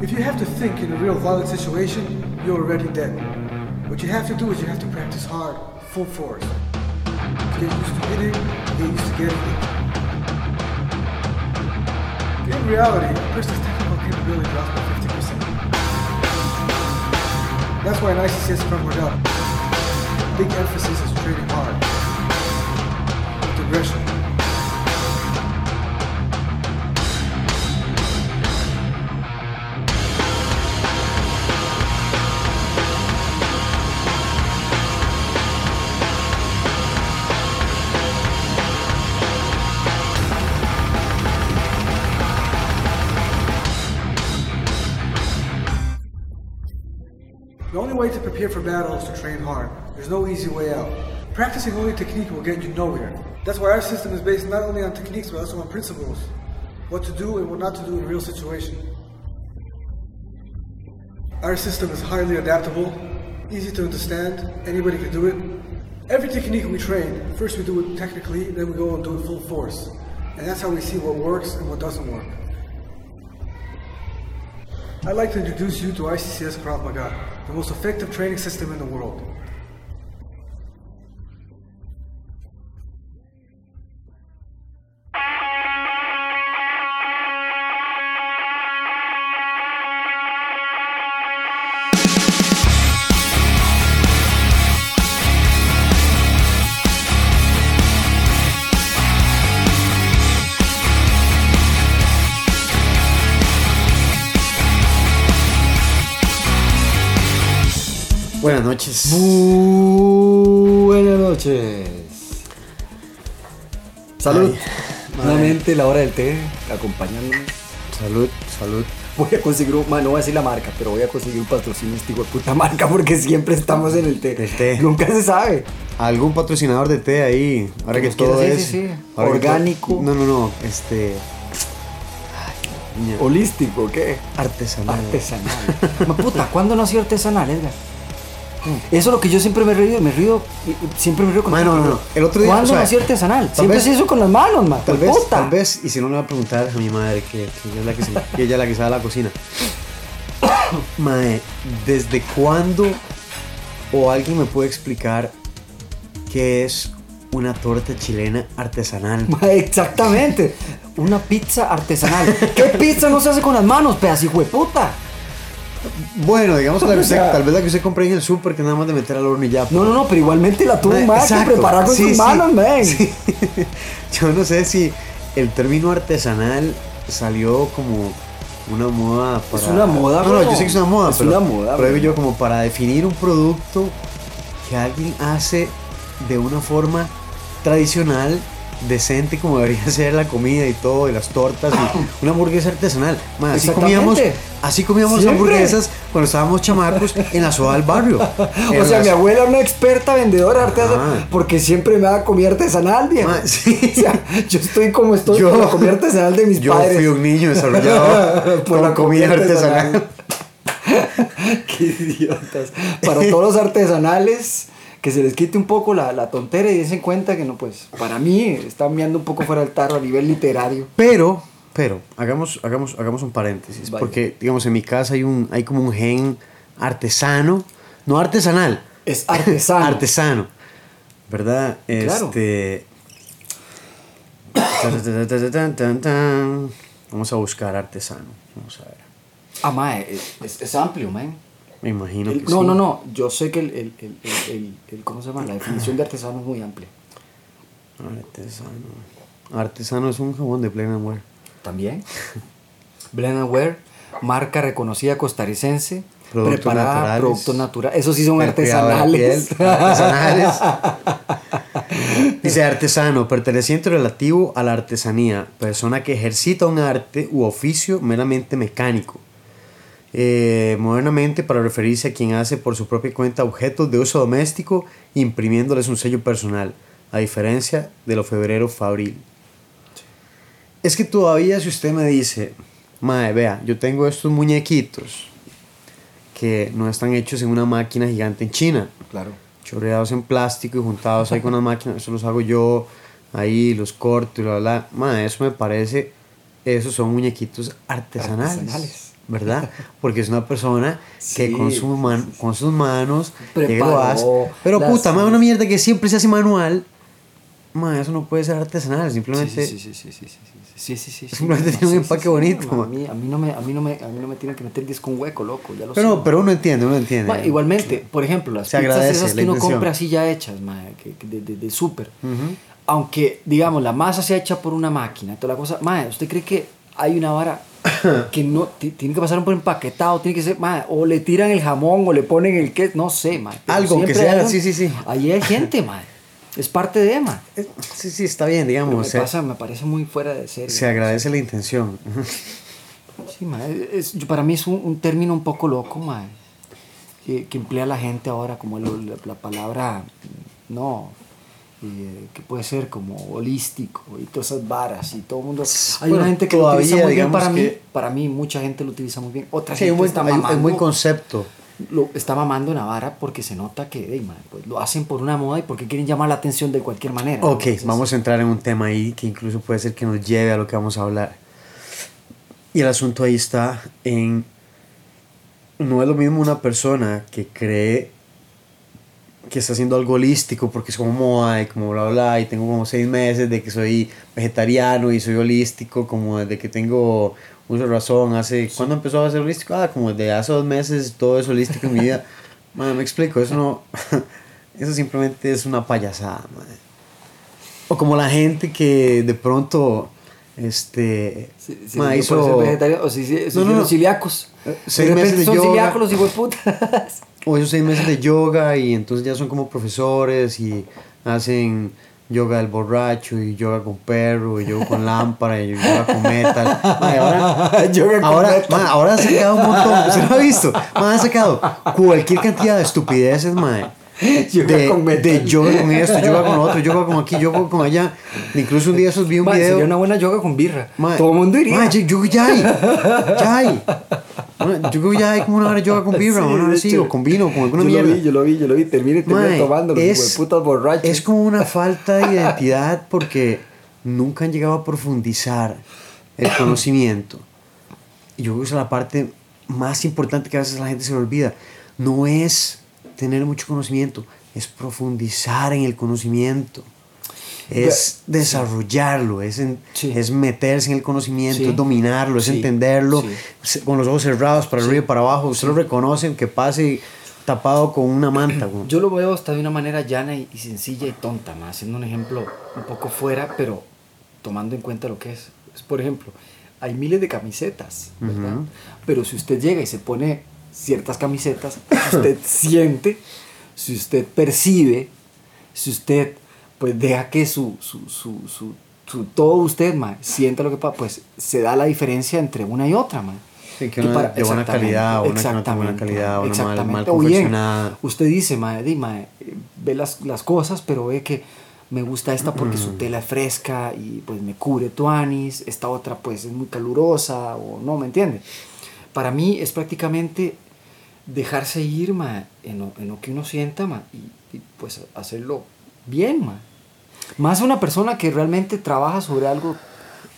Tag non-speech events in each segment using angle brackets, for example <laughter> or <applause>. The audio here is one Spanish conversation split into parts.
If you have to think in a real violent situation, you're already dead. What you have to do is you have to practice hard, full force. Get used to hitting, get used to getting hit. In reality, a person's technical capability drops by 50%. That's why in ICCS we're up. Big emphasis is training hard. With aggression. Prepare for battle is to train hard. There's no easy way out. Practicing only technique will get you nowhere. That's why our system is based not only on techniques but also on principles. What to do and what not to do in a real situation. Our system is highly adaptable, easy to understand, anybody can do it. Every technique we train, first we do it technically, then we go and do it full force. And that's how we see what works and what doesn't work. I'd like to introduce you to ICCS Krav Maga, the most effective training system in the world. Noches. Buenas noches. Salud. Ay, Nuevamente la hora del té, acompañándonos. Salud, salud. Voy a conseguir, un, man, no voy a decir la marca, pero voy a conseguir un patrocinio este de puta marca porque siempre estamos en el té. Nunca se sabe. ¿Algún patrocinador de té ahí? Ahora que todo es. sí, Orgánico. todo- no, no, no. Este. Ay, Holístico, ¿qué? artesanal. Artesanal. Ma puta, ¿cuándo no ha sido artesanal, Edgar? Eso es lo que yo siempre me reído, me río, siempre me río con Mano, no, no. El otro día, ¿Cuándo o sea, sido artesanal? Siempre vez- se hizo con las manos, man. Tal vez, puta. tal vez, y si no le voy a preguntar a mi madre, que, que ella es la que, se, que ella es la que sabe la cocina. <coughs> Mae, ¿desde cuándo o alguien me puede explicar qué es una torta chilena artesanal? <laughs> Exactamente. Una pizza artesanal. ¿Qué <laughs> pizza no se hace con las manos, pedazo de puta? Bueno, digamos la que O usted, sea- tal vez la que usted compra en el súper, que nada más de meter al horno y ya. No, no, no, pero igualmente la tuvo más que preparar con Sí, sus sí, manos, man. <laughs> sí. Yo no sé si el término artesanal salió como una moda para... Es una moda, No, no, yo sé que es una moda, Es pero, una moda, pero yo como para definir un producto que alguien hace de una forma tradicional, decente como debería <laughs> ser la comida y todo, y las tortas, y <coughs> una hamburguesa artesanal. Así comíamos, así comíamos Siempre. hamburguesas cuando estábamos chamacos en la soda del barrio. <laughs> O sea, las- mi abuela era una experta vendedora artesanal Ah. porque siempre me daba comida artesanal, viejo. Ma, <laughs> sí. O sea, yo estoy como estoy Yo- con la comida artesanal de mis Yo padres. fui un niño desarrollado por la comida artesanal. Qué idiotas. Para todos los artesanales, que se les quite un poco la, la tontera y den cuenta que no, pues, para mí están viendo un poco fuera del tarro a nivel literario. Pero, pero, hagamos, hagamos, hagamos un paréntesis. Porque, digamos, en mi casa hay, un, hay como un gen artesano, no artesanal, Es artesano. <laughs> artesano, ¿verdad? Claro. Este. Vamos a buscar artesano. Vamos a ver. Ah, mae, es, es- es amplio, man. Me imagino El- que no, sí. no, no. Yo sé que el, el, el, el- ¿cómo se llama? La definición de artesano es muy amplia. Artesano. Artesano es un jabón de plena muerte. También. <laughs> Wear, marca reconocida costarricense. Productos preparada, naturales. productos naturales. Esos sí son artesanales. piel, <laughs> artesanales. <laughs> Dice artesano, perteneciente relativo a la artesanía, persona que ejercita un arte u oficio meramente mecánico. Eh, modernamente para referirse a quien hace por su propia cuenta objetos de uso doméstico imprimiéndoles un sello personal, a diferencia de lo febrero fabril. Es que todavía si usted me dice, Mae, vea, yo tengo estos muñequitos que no están hechos en una máquina gigante en China, Claro. chorreados en plástico y juntados ahí con las máquinas, eso los hago yo, ahí los corto y bla, bla. Mae, eso me parece, esos son muñequitos artesanales. Artesanales. ¿Verdad? Porque es una persona que Sí, con, su man- con sus manos Preparó hace. Pero las- puta, más una mierda que siempre se hace manual. Ma, eso no puede ser artesanal, simplemente. Sí, sí, sí, sí, sí, sí, sí, sí, sí. Simplemente tiene un empaque bonito, A man. mí, a mí no me, a mí no me, a mí no me tienen que meter disco un hueco, loco, ya lo Pero, sé. pero uno entiende, uno entiende. Igualmente, por ejemplo, las Se pizzas agradece esas que uno compra así ya hechas, ma, que, que de, de, de súper. Ujú. Aunque, digamos, la masa sea hecha por una máquina, toda la cosa, ma, ¿usted cree que hay una vara <coughs> que no ti- tiene que pasar por empaquetado, tiene que ser, ma, o le tiran el jamón o le ponen el queso, no sé, ma. Algo que sea, sí, sí, sí. Ahí hay gente, ma. Es parte de, ma. Sí, sí, está bien, digamos. Me, se, pasa, me parece muy fuera de serie. se agradece la intención. Sí, ma, es- para mí es un, un término un poco loco, ma, que, que emplea la gente ahora como la palabra, no, eh, que puede ser como holístico y todas esas varas y todo el mundo... Hay Bueno, una gente que lo todavía, utiliza muy bien para mí, que- para mí mucha gente lo utiliza muy bien, otra Sí, hay gente buen, está hay un- hay mamando, concepto. lo, está mamando una vara porque se nota que ey, ma, pues, lo hacen por una moda y porque quieren llamar la atención de cualquier manera. Ok, Entonces, vamos a entrar en un tema ahí que incluso puede ser que nos lleve a lo que vamos a hablar. Y el asunto ahí está en... No es lo mismo una persona que cree que está haciendo algo holístico porque es como moda y como bla bla y tengo como seis meses de que soy vegetariano y soy holístico como desde que tengo uso razón hace ¿cuándo empezó a ser holístico? ah como desde hace dos meses todo es holístico en mi vida <laughs> Madre, me explico eso no <laughs> eso simplemente es una payasada madre. o como la gente que de pronto este Sí, sí, madre, no hizo- puede ser vegetariano, o si, si, si No, no, son no. celíacos. seis de repente meses de son yoga. celíacos los hijos de putas. <laughs> o esos seis meses de yoga y entonces ya son como profesores y hacen yoga del borracho y yoga con perro y yoga con lámpara y yoga con metal. Mae, ahora, <laughs> Yoga con ahora, metal. ahora han sacado un montón, ¿se lo ha visto? Mae, han sacado cualquier cantidad de estupideces, mae. Yoga de, con metal. de yoga con esto, yoga con otro, yoga con aquí, yoga con allá. Incluso un día esos vi un Ma, video. sería una buena yoga con birra. Todo el mundo iría. mae, yo, yo ya hay. Ya hay. Yo creo que ya hay como una hora de yoga con birra, <laughs> Sí, una hora así, o con vino, con alguna yo mierda. Lo vi, yo lo vi, yo lo vi. Tomando los hijos es, de putas borrachos. es como una <laughs> falta de identidad porque nunca han llegado a profundizar el conocimiento. Y yo creo que esa es la parte más importante que a veces la gente se le olvida. No es tener mucho conocimiento, es profundizar en el conocimiento. Es desarrollarlo, es, en- Sí. es meterse en el conocimiento, Sí. es dominarlo, es Sí. entenderlo, con los ojos cerrados para arriba y para abajo. Usted lo reconoce, que pase tapado con una manta. güey. Yo lo veo hasta de una manera llana y, y sencilla y tonta, ma, haciendo un ejemplo un poco fuera, pero tomando en cuenta lo que es. Es, Por ejemplo, hay miles de camisetas. Pero si usted llega y se pone ciertas camisetas, si usted <laughs> siente, si usted percibe, si usted pues deja que su, su, su, su, su- todo usted ma, sienta lo que pasa, pues se da la diferencia entre una y otra. Ma. Sí, que una para- de buena calidad, una que no tiene buena calidad, una mal, mal O bien, confeccionada. usted dice, mae, di, eh, ve las, las cosas, pero ve que me gusta esta porque Mm. su tela es fresca y pues me cubre tuanis, esta otra pues es muy calurosa o no, ¿me entiende? Para mí es prácticamente dejarse ir, mae, en lo, en lo que uno sienta, mae, y, y, pues hacerlo bien, mae. Más una persona que realmente trabaja sobre algo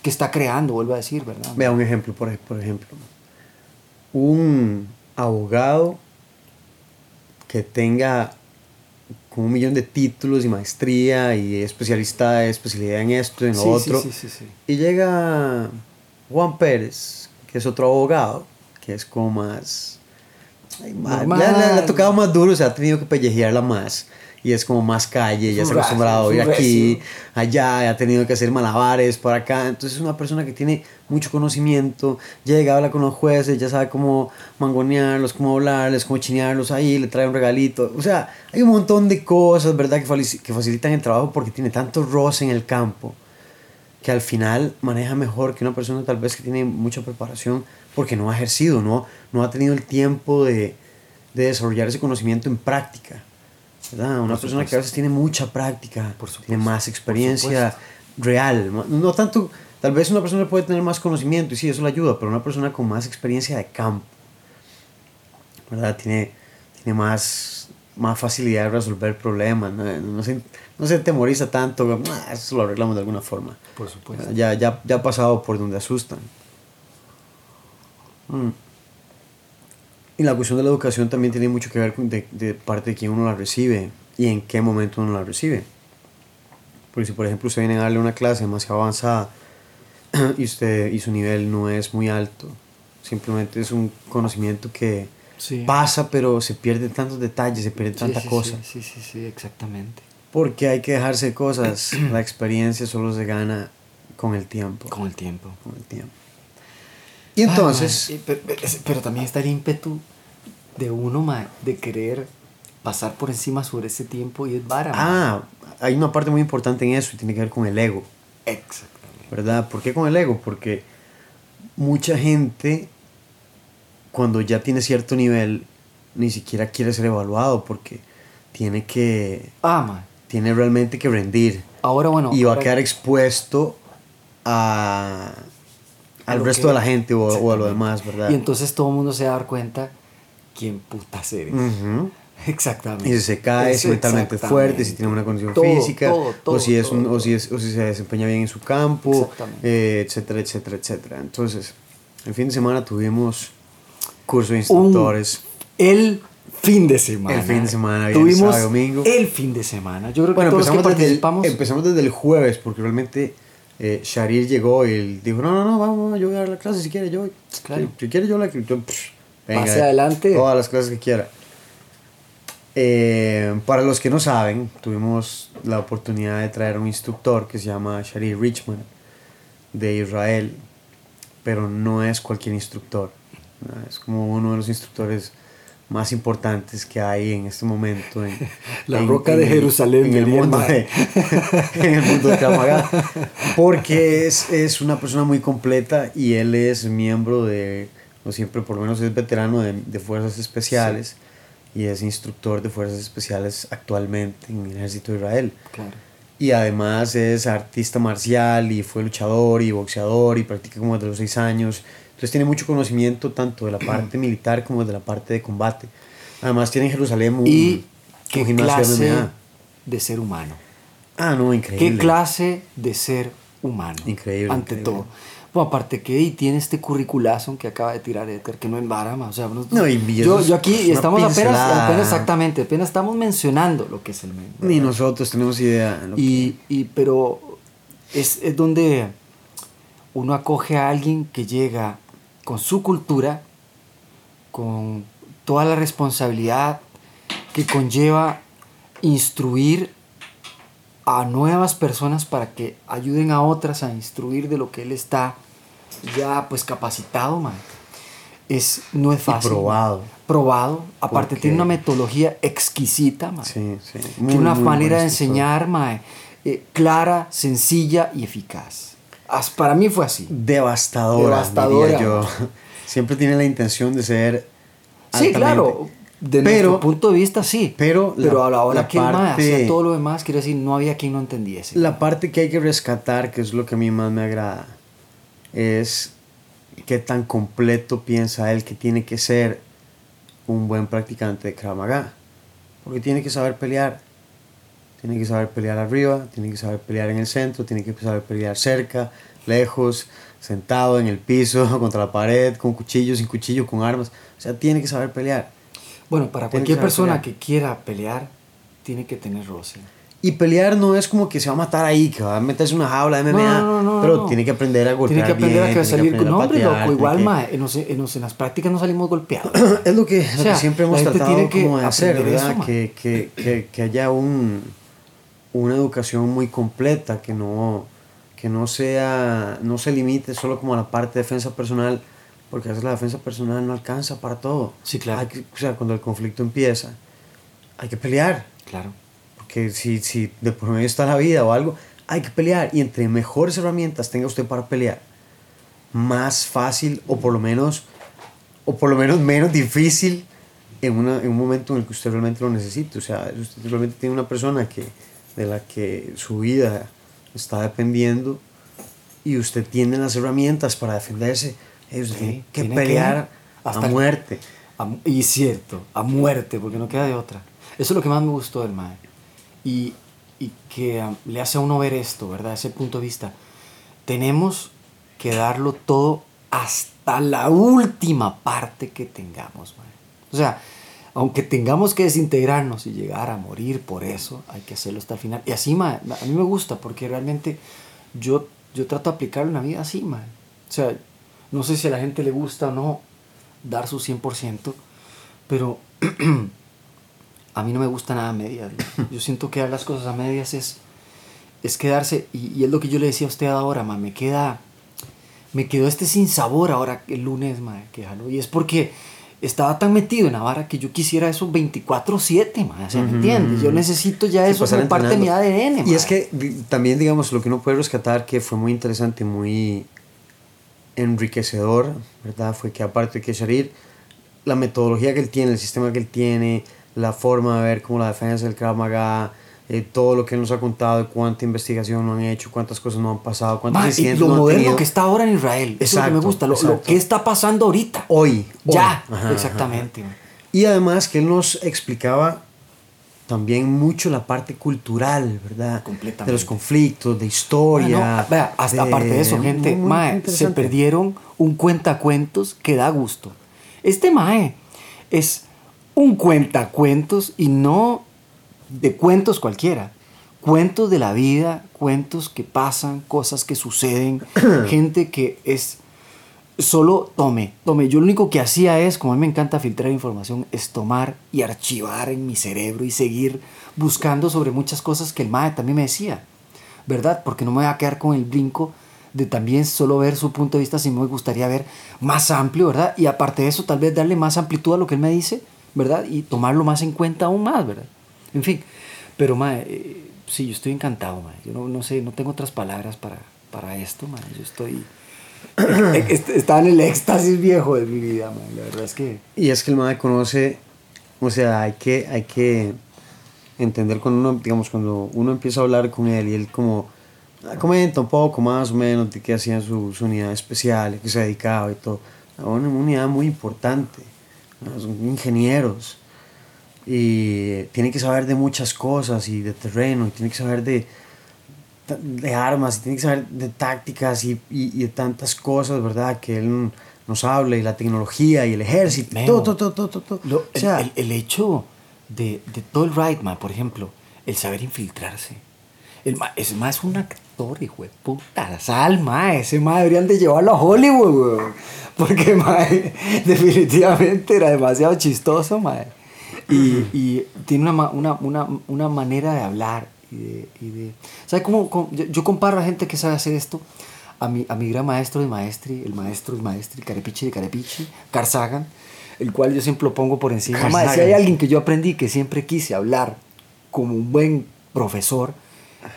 que está creando, vuelvo a decir, ¿verdad? Vea un ejemplo, por, ej- por ejemplo. Un abogado que tenga como un millón de títulos y maestría y especialista, especialidad en esto, en lo Sí, otro. sí, sí, sí. Y llega Juan Pérez, que es otro abogado, que es como más... ay, le, ha tocado más duro, se ha tenido que pellejearla más. Y es como más calle, ya se ha acostumbrado a ir aquí, allá, ha tenido que hacer malabares por acá. Entonces es una persona que tiene mucho conocimiento, llega, habla con los jueces, ya sabe cómo mangonearlos, cómo hablarles, cómo chinearlos ahí, le trae un regalito. O sea, hay un montón de cosas, ¿verdad?, que facilitan el trabajo porque tiene tanto roce en el campo que al final maneja mejor que una persona tal vez que tiene mucha preparación porque no ha ejercido, no, no ha tenido el tiempo de, de desarrollar ese conocimiento en práctica. ¿Verdad? Una persona que a veces tiene mucha práctica, Por tiene más experiencia real. No no tanto, tal vez una persona puede tener más conocimiento y sí, eso le ayuda, pero una persona con más experiencia de campo, ¿verdad? Tiene, tiene más, más facilidad de resolver problemas, no, no se, no se temoriza tanto, "Ah, eso lo arreglamos de alguna forma. Por supuesto. Ya, ya, ya ha pasado por donde asustan. Mm. Y la cuestión de la educación también tiene mucho que ver con de, de parte de quién uno la recibe y en qué momento uno la recibe. Porque si por ejemplo usted viene a darle una clase demasiado avanzada <clears throat> y, usted, y su nivel no es muy alto, simplemente es un conocimiento que Sí. pasa pero se pierden tantos detalles, se pierde Sí, tanta sí, cosa. Sí, sí, exactamente. Porque hay que dejarse de cosas, <clears throat> la experiencia solo se gana con el tiempo. Con el tiempo. con el tiempo. Y entonces, pero, también está el ímpetu de uno, de querer pasar por encima sobre ese tiempo y es vara. ah, hay una parte muy importante en eso y tiene que ver con el ego, Exactamente. ¿verdad? ¿Por qué con el ego? Porque mucha gente, cuando ya tiene cierto nivel, ni siquiera quiere ser evaluado porque tiene que, Ah, mae. tiene realmente que rendir Ahora, bueno. y va a quedar expuesto A al resto que- de la gente o, o a lo demás, ¿verdad? Y entonces todo el mundo se va a dar cuenta quién putas eres. <laughs> Exactamente. Y si se cae, si Eso, mentalmente es fuerte, si tiene una condición Todo, física, todo, todo, o, si es un- o, si es, o si se desempeña bien en su campo, eh, etcétera, etcétera, etcétera. Entonces, el fin de semana tuvimos curso de Un- instructores. el fin de semana. El fin de semana, viernes, Tuvimos sábado y domingo. el fin de semana. Yo creo que Bueno, todos los que empezamos desde, el, empezamos desde el jueves, porque realmente eh, Sharir llegó y dijo, no, no, no, vamos, yo voy a dar la clase si quiere, yo voy. Claro. Si, si quiere yo la yo, pff, Pase adelante. Todas las clases que quiera. Eh, para los que no saben, tuvimos la oportunidad de traer un instructor que se llama Sharir Richman de Israel, pero no es cualquier instructor. Es como uno de los instructores más importantes que hay en este momento. En, <laughs> La roca de Jerusalén, <laughs> En el mundo de, en el mundo de Krav Maga, porque es, es una persona muy completa y él es miembro de, o siempre por lo menos es veterano de, de Fuerzas Especiales y es instructor de Fuerzas Especiales actualmente en el Ejército de Israel. Claro. Y además es artista marcial y fue luchador y boxeador y practica como desde los seis años. Entonces tiene mucho conocimiento tanto de la <clears throat> parte militar como de la parte de combate. Además tiene en Jerusalén un, Y qué gimnasio de clase de ser humano. Ah, no, increíble. ¿Qué clase de ser humano? Increíble, Ante increíble. todo. Bueno, aparte que y tiene este curriculazo que acaba de tirar Edgar, que no embarama. O sea, no- No, y- y yo, yo aquí estamos apenas, exactamente, apenas estamos mencionando lo que es el men. Ni nosotros tenemos idea. que- Y, y- pero es, es donde uno acoge a alguien que llega con su cultura, con toda la responsabilidad que conlleva instruir a nuevas personas para que ayuden a otras a instruir de lo que él está ya pues capacitado, man. Es, no es Y fácil. probado. Probado. Aparte tiene una metodología exquisita, man. Sí, sí. Tiene una muy manera de enseñar, mae, eh, clara, sencilla y eficaz. As- para mí fue así. Devastadora, Devastadora. diría yo. <laughs> Siempre tiene la intención de ser. Sí, claro. De pero, nuestro punto de vista, sí. pero la- a la hora la que el mae parte- hacía todo lo demás, quiero decir, no había quien no entendiese. La parte que hay que rescatar, que es lo que a mí más me agrada, es qué tan completo piensa él que tiene que ser un buen practicante de Krav Maga. Porque tiene que saber pelear. Tiene que saber pelear arriba, tiene que saber pelear en el centro, tiene que saber pelear cerca, lejos, sentado en el piso, <laughs> contra la pared, con cuchillo, sin cuchillo, con armas. O sea, tiene que saber pelear. bueno, para tiene cualquier que persona pelear. que quiera pelear, tiene que tener roce. Y pelear no es como que se va a matar ahí, que va a meterse una jaula de MMA, No, no, no, pero tiene que aprender a golpear Tiene que aprender bien, a que salir con hombre, loco. Igual, que- mae, en, los- en los- en las prácticas no salimos golpeados. <clears throat> es lo que, lo O sea, que siempre hemos tratado como de hacer, ¿verdad? eso, man. que, que, que, que haya un, una educación muy completa, que no, que no sea, no se limite solo como a la parte de defensa personal, porque a veces la defensa personal no alcanza para todo. Sí, claro. Hay que- o sea, cuando el conflicto empieza, hay que pelear, Claro. porque si, si de por medio está la vida o algo, hay que pelear, y entre mejores herramientas tenga usted para pelear, más fácil o por lo menos o por lo menos menos difícil en, una, en un momento en el que usted realmente lo necesite. O sea, usted realmente tiene una persona que, de la que su vida está dependiendo y usted tiene las herramientas para defenderse. eh, usted Sí, tiene que tiene pelear que- a hasta- muerte. A y cierto, a muerte, porque no queda de otra. Eso es lo que más me gustó del MAE. Y, y que um, le hace a uno ver esto, ¿verdad? Ese punto de vista. Tenemos que darlo todo hasta la última parte que tengamos, mae. O sea, aunque tengamos que desintegrarnos y llegar a morir por eso, hay que hacerlo hasta el final. Y así, ma, a mí me gusta porque realmente yo, yo trato de aplicarlo en la vida así, ma. O sea, no sé si a la gente le gusta o no dar su 100%, pero <clears throat> a mí no me gusta nada a medias. <laughs> Yo siento que dar las cosas a medias es, es quedarse, y, es lo que yo le decía a usted ahora, ma, me queda, me quedó este sin sabor ahora el lunes, ma, que y es porque estaba tan metido en Navarra que yo quisiera eso 24/7, ma, o sea, ¿me entiendes? Yo necesito ya eso como parte de mi ADN. Y es que también, digamos, lo que uno puede rescatar que fue muy interesante, muy enriquecedor, ¿verdad? Fue que aparte de que Sharir, la metodología que él tiene, el sistema que él tiene, la forma de ver cómo la defensa del Krav Maga, eh, todo lo que él nos ha contado, cuánta investigación no han hecho, cuántas cosas no han pasado, cuántas y lo moderno que está ahora en Israel, eso es lo que me gusta, lo, que está pasando ahorita. Hoy. Ya, exactamente. Y además que él nos explicaba también mucho la parte cultural, ¿verdad? Completamente. De los conflictos, de historia. vea, hasta aparte de eso, gente, mae, se perdieron un cuentacuentos que da gusto. Este mae es un cuentacuentos y no de cuentos cualquiera. Cuentos de la vida, cuentos que pasan, cosas que suceden, <clears throat> gente que es solo tome, tome. Yo lo único que hacía es, como a mí me encanta filtrar información, es tomar y archivar en mi cerebro y seguir buscando sobre muchas cosas que el MAE también me decía, ¿verdad? Porque no me voy a quedar con el brinco de también solo ver su punto de vista, sino me gustaría ver más amplio, ¿verdad? Y aparte de eso, tal vez darle más amplitud a lo que él me dice, ¿verdad? Y tomarlo más en cuenta aún más, ¿verdad? En fin, pero mae, eh, sí, yo estoy encantado, mae. Yo no, no, sé, no tengo otras palabras para, para esto, mae. Yo estoy... Estaba en el éxtasis viejo de mi vida, mae. La verdad es que... Y es que el mae conoce, o sea, hay que, hay que entender cuando uno, digamos, cuando uno empieza a hablar con él y él como comenta un poco más o menos de qué hacían su, su unidad especial, que se dedicaba y todo. Una unidad muy importante, son ingenieros y tiene que saber de muchas cosas y de terreno, y tiene que saber de, de armas, y tiene que saber de tácticas y, y, de tantas cosas, ¿verdad? Que él nos habla y la tecnología y el ejército, todo, todo, todo, todo. o sea, el, el, hecho de, de todo el Rightman, por ejemplo, el saber infiltrarse. El ese más es un actor, hijo de puta. Sal, ma, ese ma deberían de llevarlo a Hollywood, güey. Porque, <laughs> ma, definitivamente era demasiado chistoso, ma. Y, y tiene una, una, una, una, manera de hablar y de... Y de ¿Sabes cómo, yo, comparo a gente que sabe hacer esto? A mi, a mi gran maestro de maestri, el maestro de maestri, Carepichi de Carepichi, Carl Sagan, el cual yo siempre lo pongo por encima. si hay alguien que yo aprendí que siempre quise hablar como un buen profesor,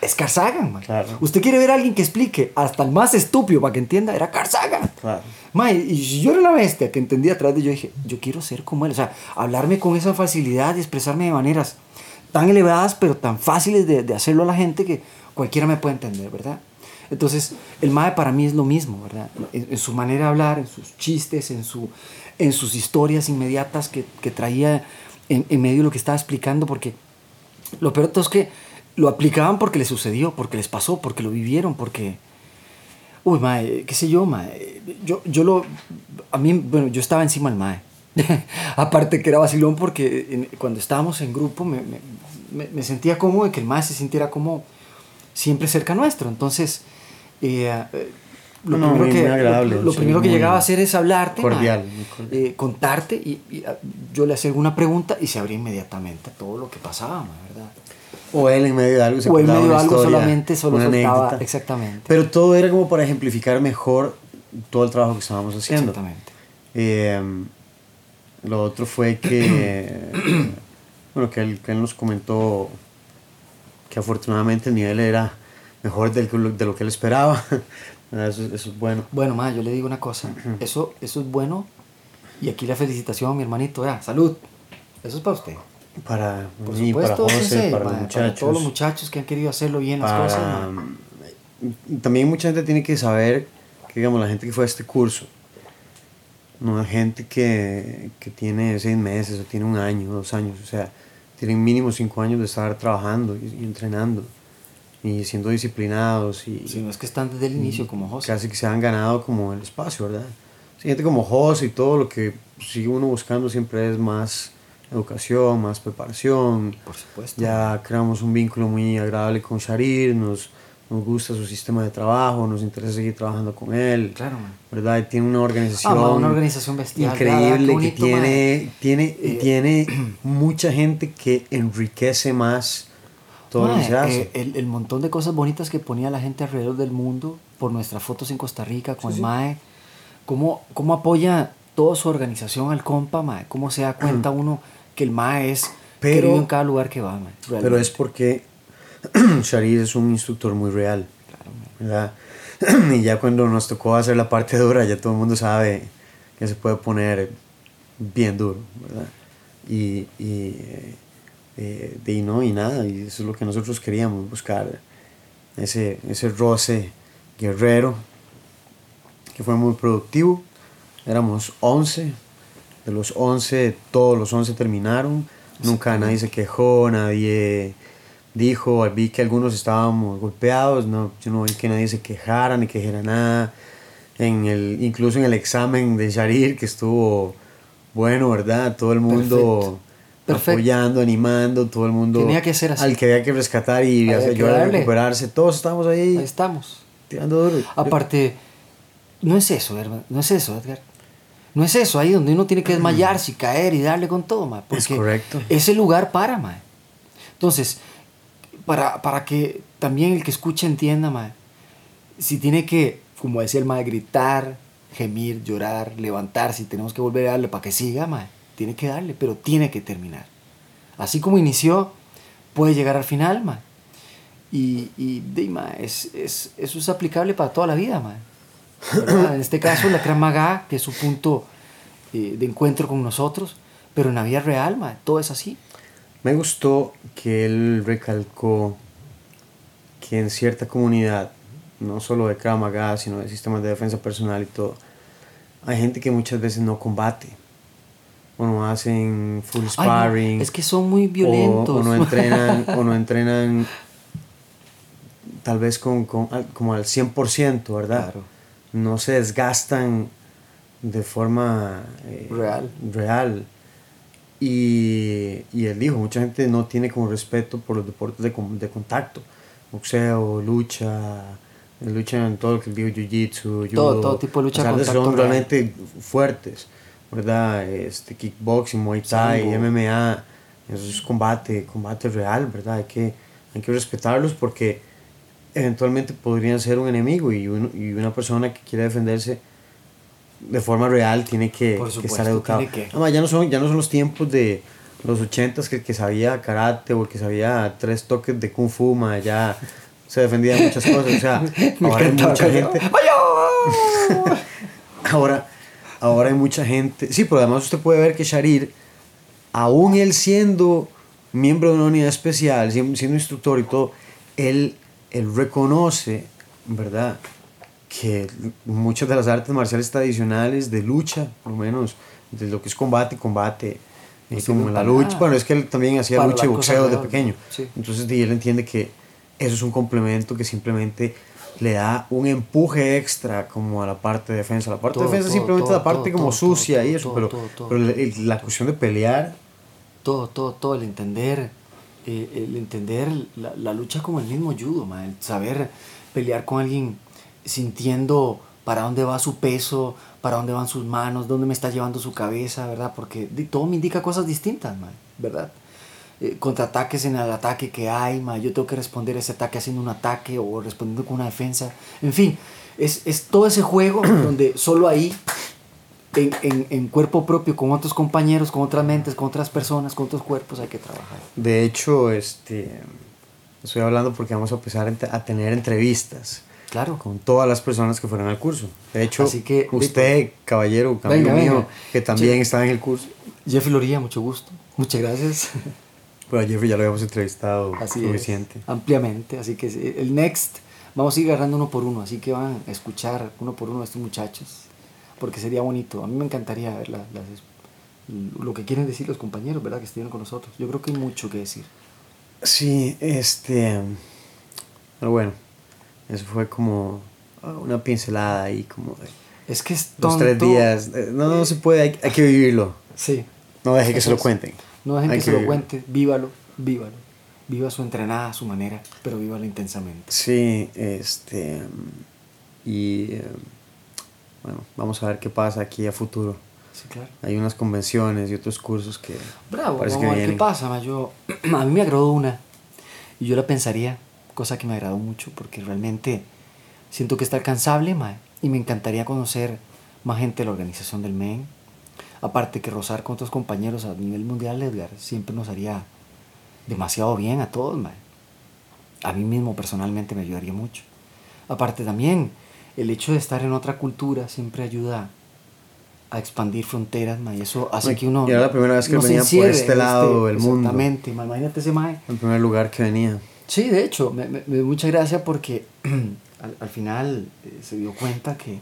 es Carl Sagan, man. Usted quiere ver a alguien que explique hasta el más estúpido para que entienda, era Carl Sagan. Claro. Y yo era una bestia que entendía atrás de yo dije, yo quiero ser como él. O sea, hablarme con esa facilidad y expresarme de maneras tan elevadas, pero tan fáciles de, hacerlo a la gente que cualquiera me puede entender, ¿verdad? Entonces, el MAE para mí es lo mismo, ¿verdad? En, su manera de hablar, en sus chistes, en, su, en sus historias inmediatas que, que traía en, medio lo que estaba explicando, porque lo peor es que lo aplicaban porque les sucedió, porque les pasó, porque lo vivieron, porque... Uy, mae, qué sé yo, mae. Yo, yo lo... A mí, bueno, yo estaba encima del mae. <laughs> Aparte que era vacilón porque cuando estábamos en grupo me, me, me, sentía cómodo de que el mae se sintiera como siempre cerca nuestro. Entonces, eh, lo, primero, que, lo, primero que llegaba a hacer es hablarte, cordial, eh, contarte y, ah, yo le hacía alguna pregunta y se abría inmediatamente todo lo que pasaba, ¿verdad? O él en medio de algo se O en medio de algo solamente solo soltaba, exactamente. Pero todo era como para ejemplificar mejor todo el trabajo que estábamos haciendo. Exactamente. Eh, lo otro fue que, <clears throat> bueno, que él, que él, nos comentó que afortunadamente el nivel era mejor del, de lo que él esperaba. <laughs> Eso, eso, es bueno. Bueno, ma, yo le digo una cosa. Eso, eso es bueno. Y aquí la felicitación, mi hermanito. Ya, salud. Eso es para usted. Para mí, para José, para, los muchachos. todos los muchachos que han querido hacerlo bien las cosas. También mucha gente tiene que saber que, digamos, la gente que fue a este curso, no hay gente que, que tiene seis meses o tiene un año, dos años, o sea, tienen mínimo cinco años de estar trabajando y, entrenando y siendo disciplinados. Y, no es que están desde el inicio como José. Casi que se han ganado como el espacio, ¿verdad? gente como José y todo lo que sigue uno buscando siempre es más educación, más preparación. Por supuesto. Ya creamos un vínculo muy agradable con Sharir, nos, nos gusta su sistema de trabajo, nos interesa seguir trabajando con él. Claro, man. ¿Verdad? Y tiene una organización, Ah, una organización bestial, increíble. Qué que bonito, tiene, tiene, Eh, tiene <clears throat> mucha gente que enriquece más todo lo que se hace. eh, el, el montón de cosas bonitas que ponía la gente alrededor del mundo por nuestras fotos en Costa Rica con Sí, el sí. MAE. Cómo, cómo apoya toda su organización al compa, mae. Cómo se da cuenta uno que el MAE es Pero- querido en cada lugar que va. Pero es porque <clears throat> Sharir es un instructor muy real. <clears throat> Y ya cuando nos tocó hacer la parte <laughs> dura, ya todo el mundo sabe que se puede poner bien duro, ¿verdad? Y, y, eh, eh, y no, y nada, y eso es lo que nosotros queríamos, buscar ese, ese roce guerrero, que fue muy productivo. Éramos 11, de los 11, todos los 11 terminaron, nunca nadie se quejó, nadie dijo, vi que algunos estábamos golpeados, no, yo no vi que nadie se quejara ni que dijera nada. En el, incluso en el examen de Sharir, que estuvo bueno, ¿verdad? Todo el mundo Perfecto. Perfecto. apoyando, animando, todo el mundo Tenía que ser así. al que había que rescatar y ayudar a recuperarse. Todos estábamos ahí, Ahí estamos. tirando duro. Aparte, no es eso, Edgar, no es eso, Edgar. No es eso, ahí donde uno tiene que desmayarse y caer y darle con todo, ma. Es Porque correcto. ese lugar para, ma. Entonces, para, para que también el que escuche entienda, ma, si tiene que, como decía el ma, gritar, gemir, llorar, levantarse y tenemos que volver a darle para que siga, ma, tiene que darle, pero tiene que terminar. Así como inició, puede llegar al final, ma. Y, y ma, es, es- eso es aplicable para toda la vida, ma. ¿Verdad? En este caso, la Krav Maga, que es su punto eh, de encuentro con nosotros, pero en la vida real, ma, todo es así. Me gustó que él recalcó que en cierta comunidad, no solo de Krav Maga, sino de sistemas de defensa personal y todo, hay gente que muchas veces no combate. O no hacen full Ay, no, sparring. es que son muy violentos. O, no <laughs> entrenan, o no entrenan tal vez con, con- al- como al 100%, ¿verdad? Claro. No se desgastan de forma eh, Real. real. Y, y él dijo, mucha gente no tiene como respeto por los deportes de, de contacto. Boxeo, lucha, lucha en todo lo que él dijo, jiu-jitsu, Todo- todo tipo de lucha de artes contacto son real. realmente fuertes, ¿verdad? Este, kickboxing, muay thai, Sambo. MMA, eso es combate, combate real, ¿verdad? Hay que, hay que respetarlos porque eventualmente podrían ser un enemigo y, uno- y una persona que quiere defenderse de forma real tiene que, estar educado. tiene que. Además, ya no son, ya no son los tiempos de los ochentas que el que sabía karate o el que sabía tres toques de kung fu, ma, ya se defendía de muchas cosas. O sea, <laughs> ahora hay mucha gente. <laughs> Ahora, ahora hay mucha gente. Sí, pero además usted puede ver que Sharir, aún él siendo miembro de una unidad especial, siendo instructor y todo, él, él reconoce, ¿verdad? Que muchas de las artes marciales tradicionales de lucha, por lo menos de lo que es combate, combate, eh, como la lucha, nada. bueno, es que él también hacía Para lucha y boxeo de pequeño. sí. Entonces y él entiende que eso es un complemento que simplemente le da un empuje extra como a la parte de defensa. La parte Todo, de defensa todo, simplemente todo, la parte como sucia y eso, pero, pero el- la cuestión de pelear, todo, todo, todo, el entender, eh, el entender la, la lucha como el mismo judo, ma, el saber pelear con alguien sintiendo para dónde va su peso, para dónde van sus manos, dónde me está llevando su cabeza, ¿verdad? Porque todo me indica cosas distintas, ma, ¿verdad? Eh, contraataques en el ataque que hay, ma, yo tengo que responder ese ataque haciendo un ataque o respondiendo con una defensa, en fin, es, es todo ese juego <clears throat> donde solo ahí en, en, en cuerpo propio, con otros compañeros, con otras mentes, con otras personas, con otros cuerpos, hay que trabajar. de hecho, este, estoy hablando porque vamos a empezar a tener entrevistas Claro. con todas las personas que fueron al curso. De hecho, Así que, usted, caballero, amigo Venga, mío, venga. que también Sí. está en el curso, Jeffrey Loría, mucho gusto. Muchas gracias. <laughs> a Jeffrey ya lo habíamos entrevistado Así suficiente. es. Ampliamente. Así que eh, el next, vamos a ir agarrando uno por uno. Así que van a escuchar uno por uno a estos muchachos. Porque sería bonito. A mí me encantaría ver las- lo que quieren decir los compañeros, ¿verdad? Que estuvieron con nosotros. Yo creo que hay mucho que decir. Sí, este. Pero bueno, eso fue como ah, una pincelada ahí, como de Es que es los tonto. tres días. No, no se puede, hay, hay que vivirlo. Sí. No deje que se lo cuenten. No dejen que se lo vivirlo. cuente. Vívalo, vívalo. Viva su entrenada a su manera, pero vívalo intensamente. Sí, este. Y. eh, Bueno, vamos a ver qué pasa aquí a futuro. Sí, claro. Hay unas convenciones y otros cursos que. Bravo, vamos a que ver qué vienen. pasa. ma. Yo, <clears throat> a mí me agradó una y yo la pensaría, cosa que me agradó mucho porque realmente siento que está alcanzable ma, y me encantaría conocer más gente de la organización del MEN. Aparte que rozar con otros compañeros a nivel mundial, Edgar, siempre nos haría demasiado bien a todos. ma. A mí mismo personalmente me ayudaría mucho. Aparte también, el hecho de estar en otra cultura siempre ayuda a expandir fronteras, ma, y eso hace Ay, que uno... y era la primera vez que venía por este lado del mundo. Exactamente, ma, imagínate ese mae. El primer lugar que venía. Sí, de hecho, me, me, me mucha gracia porque <clears throat> al, al final eh, se dio cuenta que,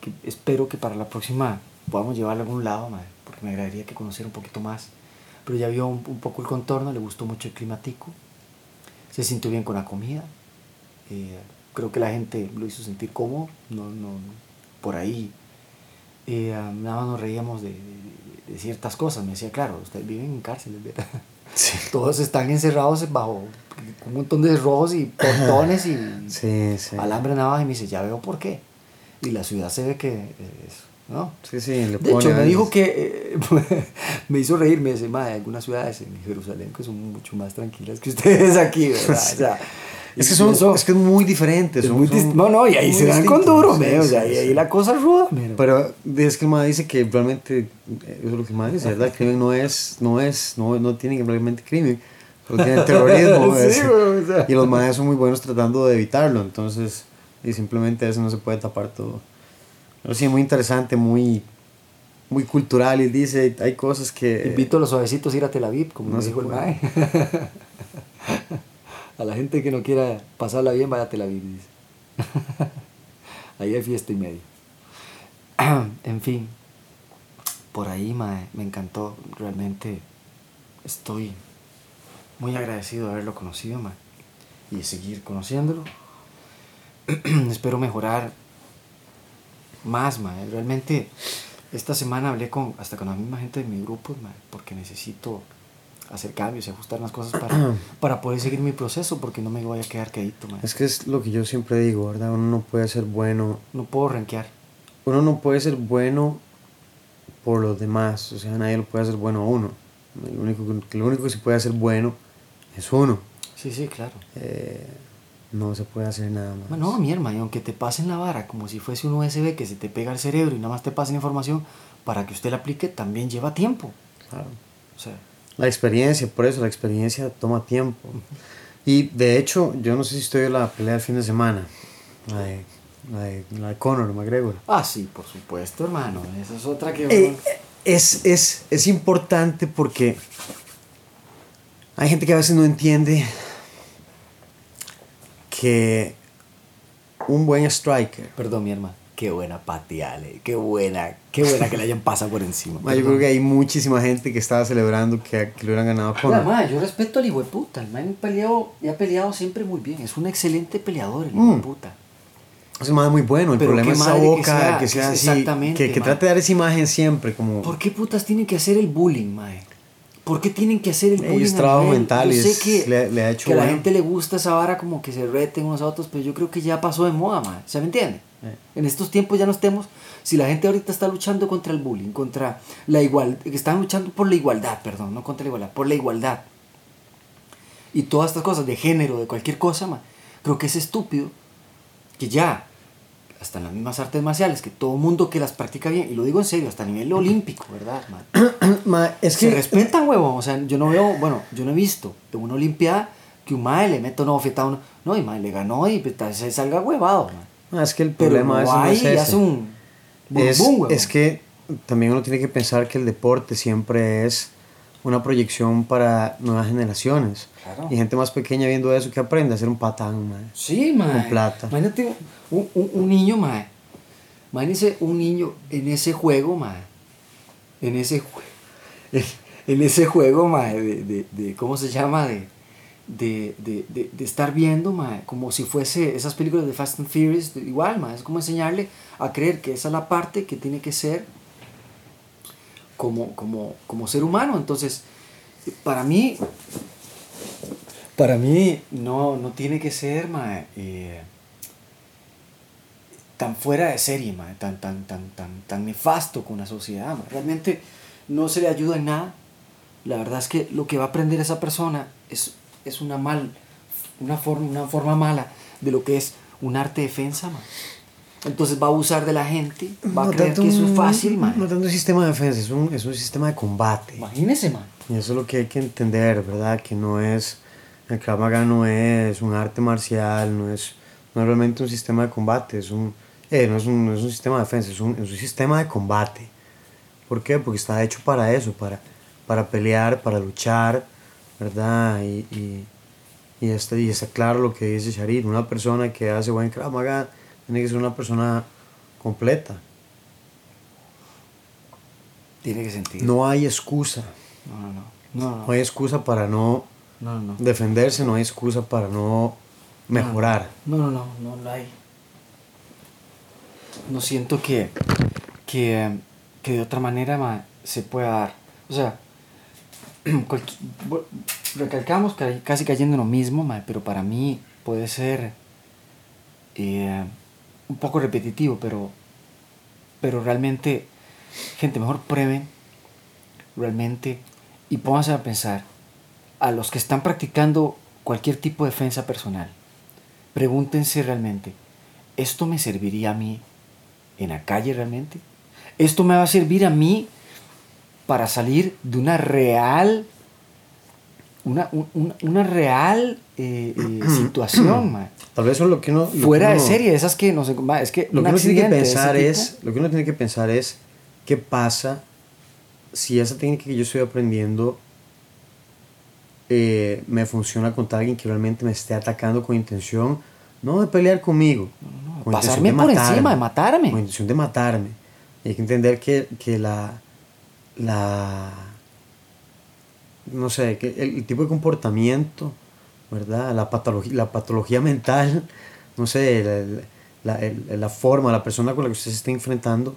que espero que para la próxima podamos llevarlo a algún lado, mae, porque me agradaría que conociera un poquito más. Pero ya vio un, un poco el contorno, le gustó mucho el climatico, se sintió bien con la comida. eh, creo que la gente lo hizo sentir cómodo, no, no, por ahí. eh, ah, nada más nos reíamos de, de- de ciertas cosas. Me decía, claro, ustedes viven en cárceles, ¿verdad? <laughs> Sí. <laughs> Todos están encerrados bajo un montón de cerrojos y portones y <laughs> Sí, sí. alambre navaja y me dice, ya veo por qué. Y la ciudad se ve que es, ¿no? Sí, sí. Le De hecho, me dijo que eh, me hizo reír, me dice, "Mae, hay algunas ciudades en Jerusalén que son mucho más tranquilas que ustedes aquí, ¿verdad? O sea, Es que, son, eso es que es muy diferente. son- muy son no, no, y ahí se dan con duro, Sí, me, o sí, sea, y sí. ahí la cosa es ruda, mira. Pero es que el ma dice que realmente, eh, eso es lo que el ma dice, ¿verdad? El crimen no es, no es, no, no tiene realmente crimen, solo tiene terrorismo. <laughs> Sí, o sea. Y los maes son muy buenos tratando de evitarlo, entonces, y simplemente eso no se puede tapar todo. Pero sí, muy interesante, muy, muy cultural, y dice, hay cosas que... Invito a los suavecitos a ir a Tel Aviv, como No me dijo el mae. <laughs> a la gente que no quiera pasarla bien, vaya a Tel Aviv, dice. <laughs> Ahí hay fiesta y medio. <clears throat> en fin, por ahí, mae, me encantó. Realmente estoy muy agradecido de haberlo conocido, mae, y de seguir conociéndolo. <clears throat> Espero mejorar más, mae. Realmente, esta semana hablé con hasta con la misma gente de mi grupo, mae, porque necesito hacer cambios y ajustar las cosas para, <clears throat> para poder seguir mi proceso, porque no me voy a quedar quedito, mae. Es que es lo que yo siempre digo, ¿verdad? Uno no puede ser bueno, No puedo renquear. uno no puede ser bueno por los demás, o sea, nadie lo puede hacer bueno a uno. Lo único, lo único que se puede hacer bueno es uno. Sí, sí, claro. Eh, no se puede hacer nada más. No, mi hermano, y aunque te pasen la vara como si fuese un USB que se te pega al cerebro y nada más te pasen información, para que usted la aplique también lleva tiempo. Claro. O sea, La experiencia, por eso la experiencia toma tiempo. Y de hecho, yo no sé si estoy la pelea del fin de semana, la de, la de, la de Conor McGregor. ah, sí, por supuesto, hermano. Esa es otra que... Eh, es, es, es importante porque hay gente que a veces no entiende que un buen striker, Perdón, mi hermano. Qué buena pateale. Qué buena. Qué buena que le hayan pasado por encima. <laughs> Ma, yo creo que hay muchísima gente que estaba celebrando que, que lo hubieran ganado a Mira, Conor. ma, yo respeto al hijo de puta. El man peleado, y ha peleado siempre muy bien. Es un excelente peleador, el hijo de Mm. puta. Es más muy bueno, el Pero problema qué es esa madre que boca, sea, que sea, que así, exactamente, que, que trate de dar esa imagen siempre, como... ¿Por qué putas tienen que hacer el bullying, mae? ¿Por qué tienen que hacer el bullying? es trabajo mental Yo sé que, le- le ha hecho que a la bueno. gente le gusta esa vara como que se reten unos a otros, pero yo creo que ya pasó de moda, mae. ¿Se me entiende? Eh. En estos tiempos ya no estemos. Si la gente ahorita está luchando contra el bullying, contra la igualdad, que están luchando por la igualdad, perdón, no contra la igualdad, por la igualdad. Y todas estas cosas de género, de cualquier cosa, mae, creo que es estúpido que ya, hasta en las mismas artes marciales, que todo mundo que las practica bien, y lo digo en serio, hasta a nivel olímpico, ¿verdad, mae? <clears throat> Ma, es Se que... respetan, huevón. O sea, yo no veo, bueno, yo no he visto en una olimpiada que un mae le meta una bofetada a uno. No, y mae le ganó y pues, se salga huevado, mae. ma, es que el Pero problema no de eso no es y ese. hace un bum, es, bum, huevón. es que también uno tiene que pensar que el deporte siempre es una proyección para nuevas generaciones. Claro. Y gente más pequeña viendo eso que aprende a hacer un patán, ma. Sí, mae. con plata. Imagínate un, un, un niño, mae. Imagínese un niño en ese juego, mae. En ese, en, ese juego, mae, de, de, de- ¿cómo se llama? De, de, de, estar viendo, mae, como si fuese esas películas de Fast and Furious, igual, mae, es como enseñarle a creer que esa es la parte que tiene que ser como, como, como ser humano. Entonces, para mí, para mí no, no tiene que ser, mae, eh, tan fuera de serie, tan, tan, tan, tan, tan nefasto con la sociedad. Realmente no se le ayuda en nada. La verdad es que lo que va a aprender esa persona es, es una, mal, una, forma, una forma mala de lo que es un arte defensa. Entonces va a abusar de la gente, va a No creer tanto que eso es fácil. mae. No tanto un sistema de defensa, es un, es un sistema de combate. Imagínese, man. Y eso es lo que hay que entender, ¿verdad? Que no es, el Krav Maga no es un arte marcial, no es, no es realmente un sistema de combate, es un, eh, no, es un, no es un sistema de defensa, es un, es un sistema de combate. ¿Por qué? Porque está hecho para eso, para, para pelear, para luchar, ¿verdad? Y, y, y, está, y está claro lo que dice Sharir, una persona que hace buen Krav Maga tiene que ser una persona completa. Tiene que sentir. No hay excusa, no, no. No, no, no hay excusa para no no, no. no. defenderse, no hay excusa para no mejorar. No, no, no, no, no hay. No siento que, que, que de otra manera ma, se pueda dar. O sea, <clears throat> recalcamos ca- casi cayendo en lo mismo, ma, pero para mí puede ser eh, un poco repetitivo, pero, pero realmente, gente, mejor prueben realmente y pónganse a pensar a los que están practicando cualquier tipo de defensa personal. Pregúntense realmente, ¿esto me serviría a mí en la calle realmente? ¿Esto me va a servir a mí para salir de una real, una, un- un- una real eh, eh, <clears throat> situación, man? Tal vez eso es lo que uno... lo que Fuera de serie, esas que no sé, es que Lo que uno tiene que pensar es, lo que uno tiene que pensar es qué pasa si esa técnica que yo estoy aprendiendo eh, me funciona contra alguien que realmente me esté atacando con intención no de pelear conmigo, no, con pasarme por encima, de matarme. con intención de matarme. Y hay que entender que, que la, la, no sé, que el, el tipo de comportamiento, ¿verdad? La patología, la patología mental, <laughs> no sé, la, la- la forma, la persona con la que usted se está enfrentando,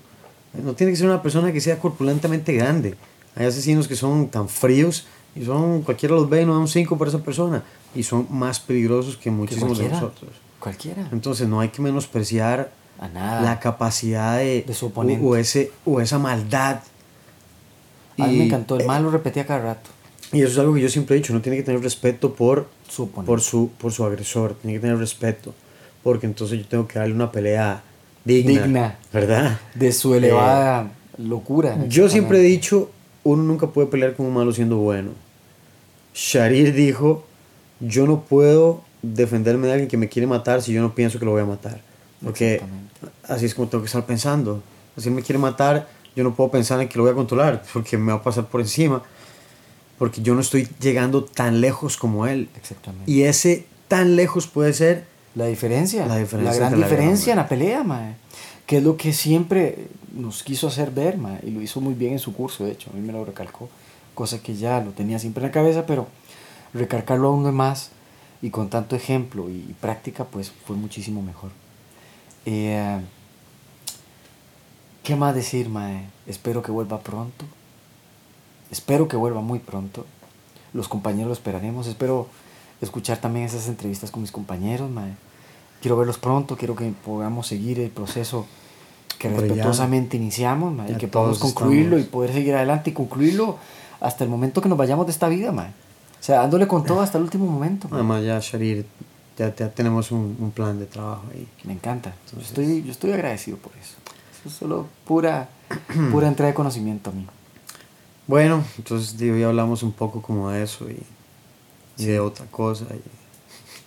eh, no tiene que ser una persona que sea corpulentamente grande. Hay asesinos que son tan fríos y son, cualquiera los ve y no da un 5 por esa persona y son más peligrosos que muchísimos de nosotros. Cualquiera. Entonces no hay que menospreciar A nada. la capacidad de, De su oponente. o, ese, o esa maldad. a mí me encantó, el eh, mal lo repetía cada rato. Y eso es algo que yo siempre he dicho, uno tiene que tener respeto por, Su por, su, por su agresor, tiene que tener respeto, porque entonces yo tengo que darle una pelea digna, Digna. ¿verdad? de su elevada locura. Eh, Yo siempre he dicho, uno nunca puede pelear con un malo siendo bueno. Sharir dijo, yo no puedo defenderme de alguien que me quiere matar si yo no pienso que lo voy a matar. Porque así es como tengo que estar pensando. Si él me quiere matar, yo no puedo pensar en que lo voy a controlar, porque me va a pasar por encima. Porque yo no estoy llegando tan lejos como él. Exactamente. Y ese tan lejos puede ser La diferencia. La diferencia gran la diferencia en la pelea, mae. Que es lo que siempre nos quiso hacer ver, mae. Y lo hizo muy bien en su curso, de hecho. A mí me lo recalcó. Cosa que ya lo tenía siempre en la cabeza, pero recalcarlo aún más y con tanto ejemplo y práctica, pues fue muchísimo mejor. Eh, ¿Qué más decir, mae? Espero que vuelva pronto. Espero que vuelva muy pronto. Los compañeros lo esperaremos. Espero escuchar también esas entrevistas con mis compañeros, mae. Quiero verlos pronto, quiero que podamos seguir el proceso que Pero ya- respetuosamente iniciamos, mae, y que podamos concluirlo estamos- y poder seguir adelante y concluirlo hasta el momento que nos vayamos de esta vida, mae. O sea, dándole con todo hasta el último momento. Además ya Sharir, ya, ya tenemos un, un plan de trabajo ahí. Me encanta. Entonces- estoy, yo estoy agradecido por eso. Eso es solo pura, <clears throat> pura entrega de conocimiento a mí. Bueno, entonces digo, ya hablamos un poco como de eso y, y de otra cosa. y-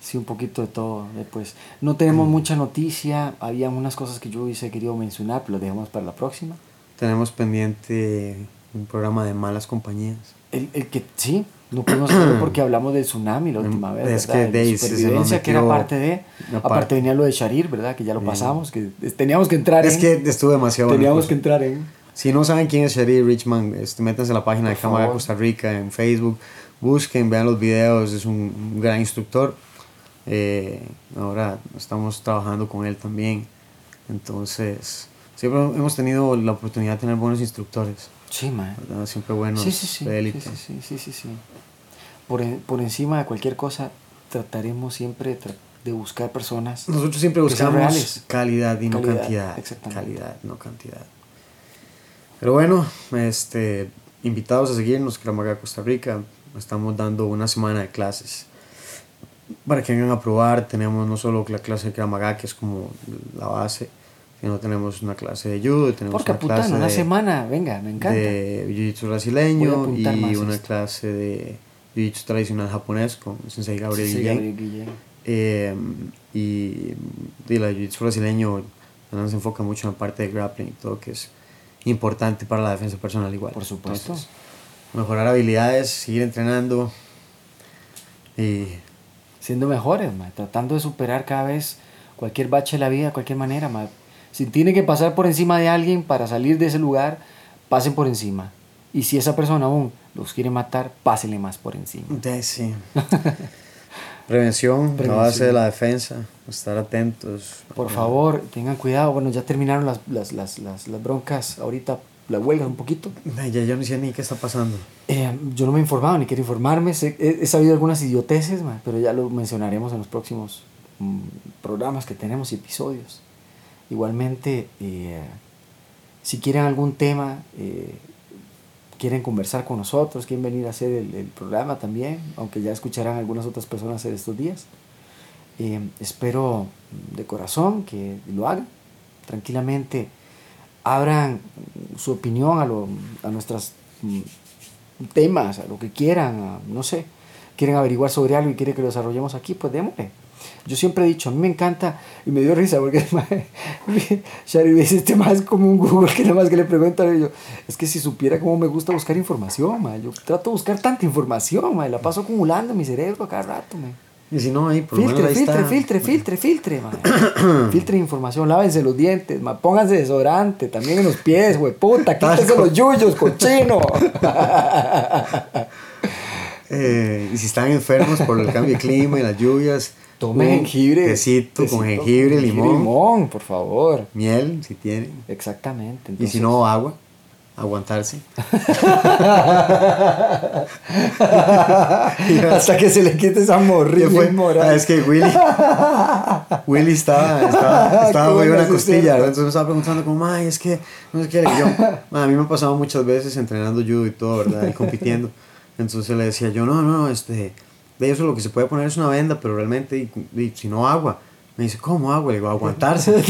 Sí, un poquito de todo. Pues no tenemos mucha noticia. Había unas cosas que yo hubiese querido mencionar, pero lo dejamos para la próxima. tenemos pendiente un programa de malas compañías. El, el que sí, no pudimos hacerlo <clears throat> porque hablamos del tsunami la última vez. Es ¿verdad? que De nos supervivencia, que era parte de. Aparte parte. venía lo de Sharir, ¿verdad? Que ya lo pasamos, que teníamos que entrar Es en. que estuvo demasiado bueno. teníamos que entrar en. Si no saben quién es Sharir Richman, este, métanse a la página de Cámara favor. Costa Rica en Facebook, busquen, vean los videos, es un, un gran instructor. Eh, ahora estamos trabajando con él también. Entonces, siempre hemos tenido la oportunidad de tener buenos instructores. Sí, mae. ¿verdad? Siempre buenos Sí, sí, sí. de. Sí, sí, sí, sí, sí. Por, por encima de cualquier cosa, trataremos siempre de buscar personas. Nosotros siempre buscamos calidad y no Calidad, cantidad. exactamente. Calidad, no cantidad. Pero bueno, este, invitados a seguirnos, Kramaga Costa Rica. Estamos dando una semana de clases para que vengan a probar. Tenemos no solo la clase de Kramaga, que es como la base, sino tenemos una clase de judo, y tenemos Porque una clase una de, semana, venga, me encanta. de jiu-jitsu brasileño y una esto. clase de jiu-jitsu tradicional japonés con Sensei Gabriel Guillén. Gabriel Guillén. Eh, y, y la jiu-jitsu brasileño no se enfoca mucho en la parte de grappling y todo, que es importante para la defensa personal igual. Por supuesto. Entonces, mejorar habilidades, seguir entrenando y Siendo mejores, ma, tratando de superar cada vez cualquier bache de la vida de cualquier manera. ma. Si tiene que pasar por encima de alguien para salir de ese lugar, pasen por encima. Y si esa persona aún los quiere matar, pásenle más por encima. sí. <laughs> Prevención, la base de la defensa, estar atentos. Por favor, tengan cuidado. Bueno, ya terminaron las, las, las, las, las broncas. Ahorita la huelga un poquito. Ya yo no sé ni qué está pasando. Eh, yo no me he informado ni quiero informarme. Sé- he, he sabido algunas idioteces, ma, pero ya lo mencionaremos en los próximos mm, programas que tenemos y episodios. Igualmente, eh, si quieren algún tema, eh, quieren conversar con nosotros, quieren venir a hacer el, programa también, aunque ya escucharán algunas otras personas en estos días. Eh, espero de corazón que lo hagan tranquilamente. Abran su opinión a, lo, a nuestros temas, a lo que quieran, a- no sé. Quieren averiguar sobre algo y quieren que lo desarrollemos aquí, pues démosle. Yo siempre he dicho, a mí me encanta, y me dio risa porque <laughs> Shari me dice, este más como un Google que nada más que le preguntan yo, es que si supiera cómo me gusta buscar información, ma, yo trato de buscar tanta información, ma, la paso acumulando en mi cerebro a cada rato, ma. Y si no, ahí por lo menos Filtre, ahí filtre, está. filtre, filtre, filtre, ma. <clears throat> filtre información, lávense los dientes, ma. pónganse desodorante, también en los pies, güey, puta, <laughs> quítense los yuyos, cochino. <laughs> Eh, y si están enfermos por el cambio de clima y las lluvias, Tomen jengibre. Tecito, tecito con jengibre, limón, limón, por favor. miel, si tienen. Exactamente. Y si no, agua. Aguantarse. <laughs> Hasta que se le quite esa morrilla. Ah, es que Willy. Willy estaba, estaba, <laughs> estaba una costilla. Entonces me estaba preguntando, como, ay, es que. No sé qué. Yo, "Ma, a mí me ha pasado muchas veces entrenando judo y todo, ¿verdad? Y compitiendo. Entonces le decía yo, no, no, este. De eso lo que se puede poner es una venda, pero realmente, y, y si no, agua. Me dice, ¿cómo agua? Le digo, aguantarse. <laughs> <laughs>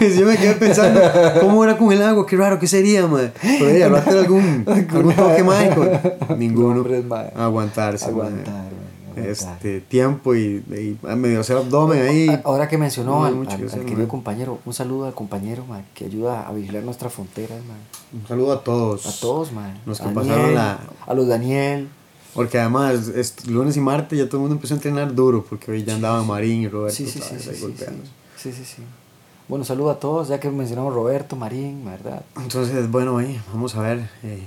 Y yo me quedé pensando, ¿cómo era con el agua? Qué raro, ¿qué sería, madre? Ella, ¿habrá algún, algún toque mágico? <laughs> Ninguno. Mae. Aguantarse, Este, tiempo y, y medio hacer abdomen ahí. Ahora que mencionó No al, mucho al- al querido compañero, un saludo al compañero man, que ayuda a vigilar nuestras fronteras, man. Un saludo a todos. a todos, man. Los que A pasaron Daniel, la- A los Daniel. Porque además, es, lunes y martes ya todo el mundo empezó a entrenar duro, porque hoy ya andaban Marín y Roberto Sí, sí, sí, sí, ahí sí, golpeándose. sí, sí, sí. Bueno, saludo a todos, ya que mencionamos Roberto, Marín, ¿verdad? Entonces, bueno, ahí vamos a ver eh,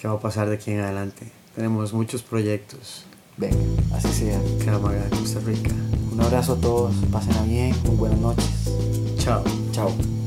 qué va a pasar de aquí en adelante. Tenemos muchos proyectos. Venga, así sea. Caramaga, Costa Rica. Un abrazo a todos, pasen bien, muy buenas noches. Chao. Chao.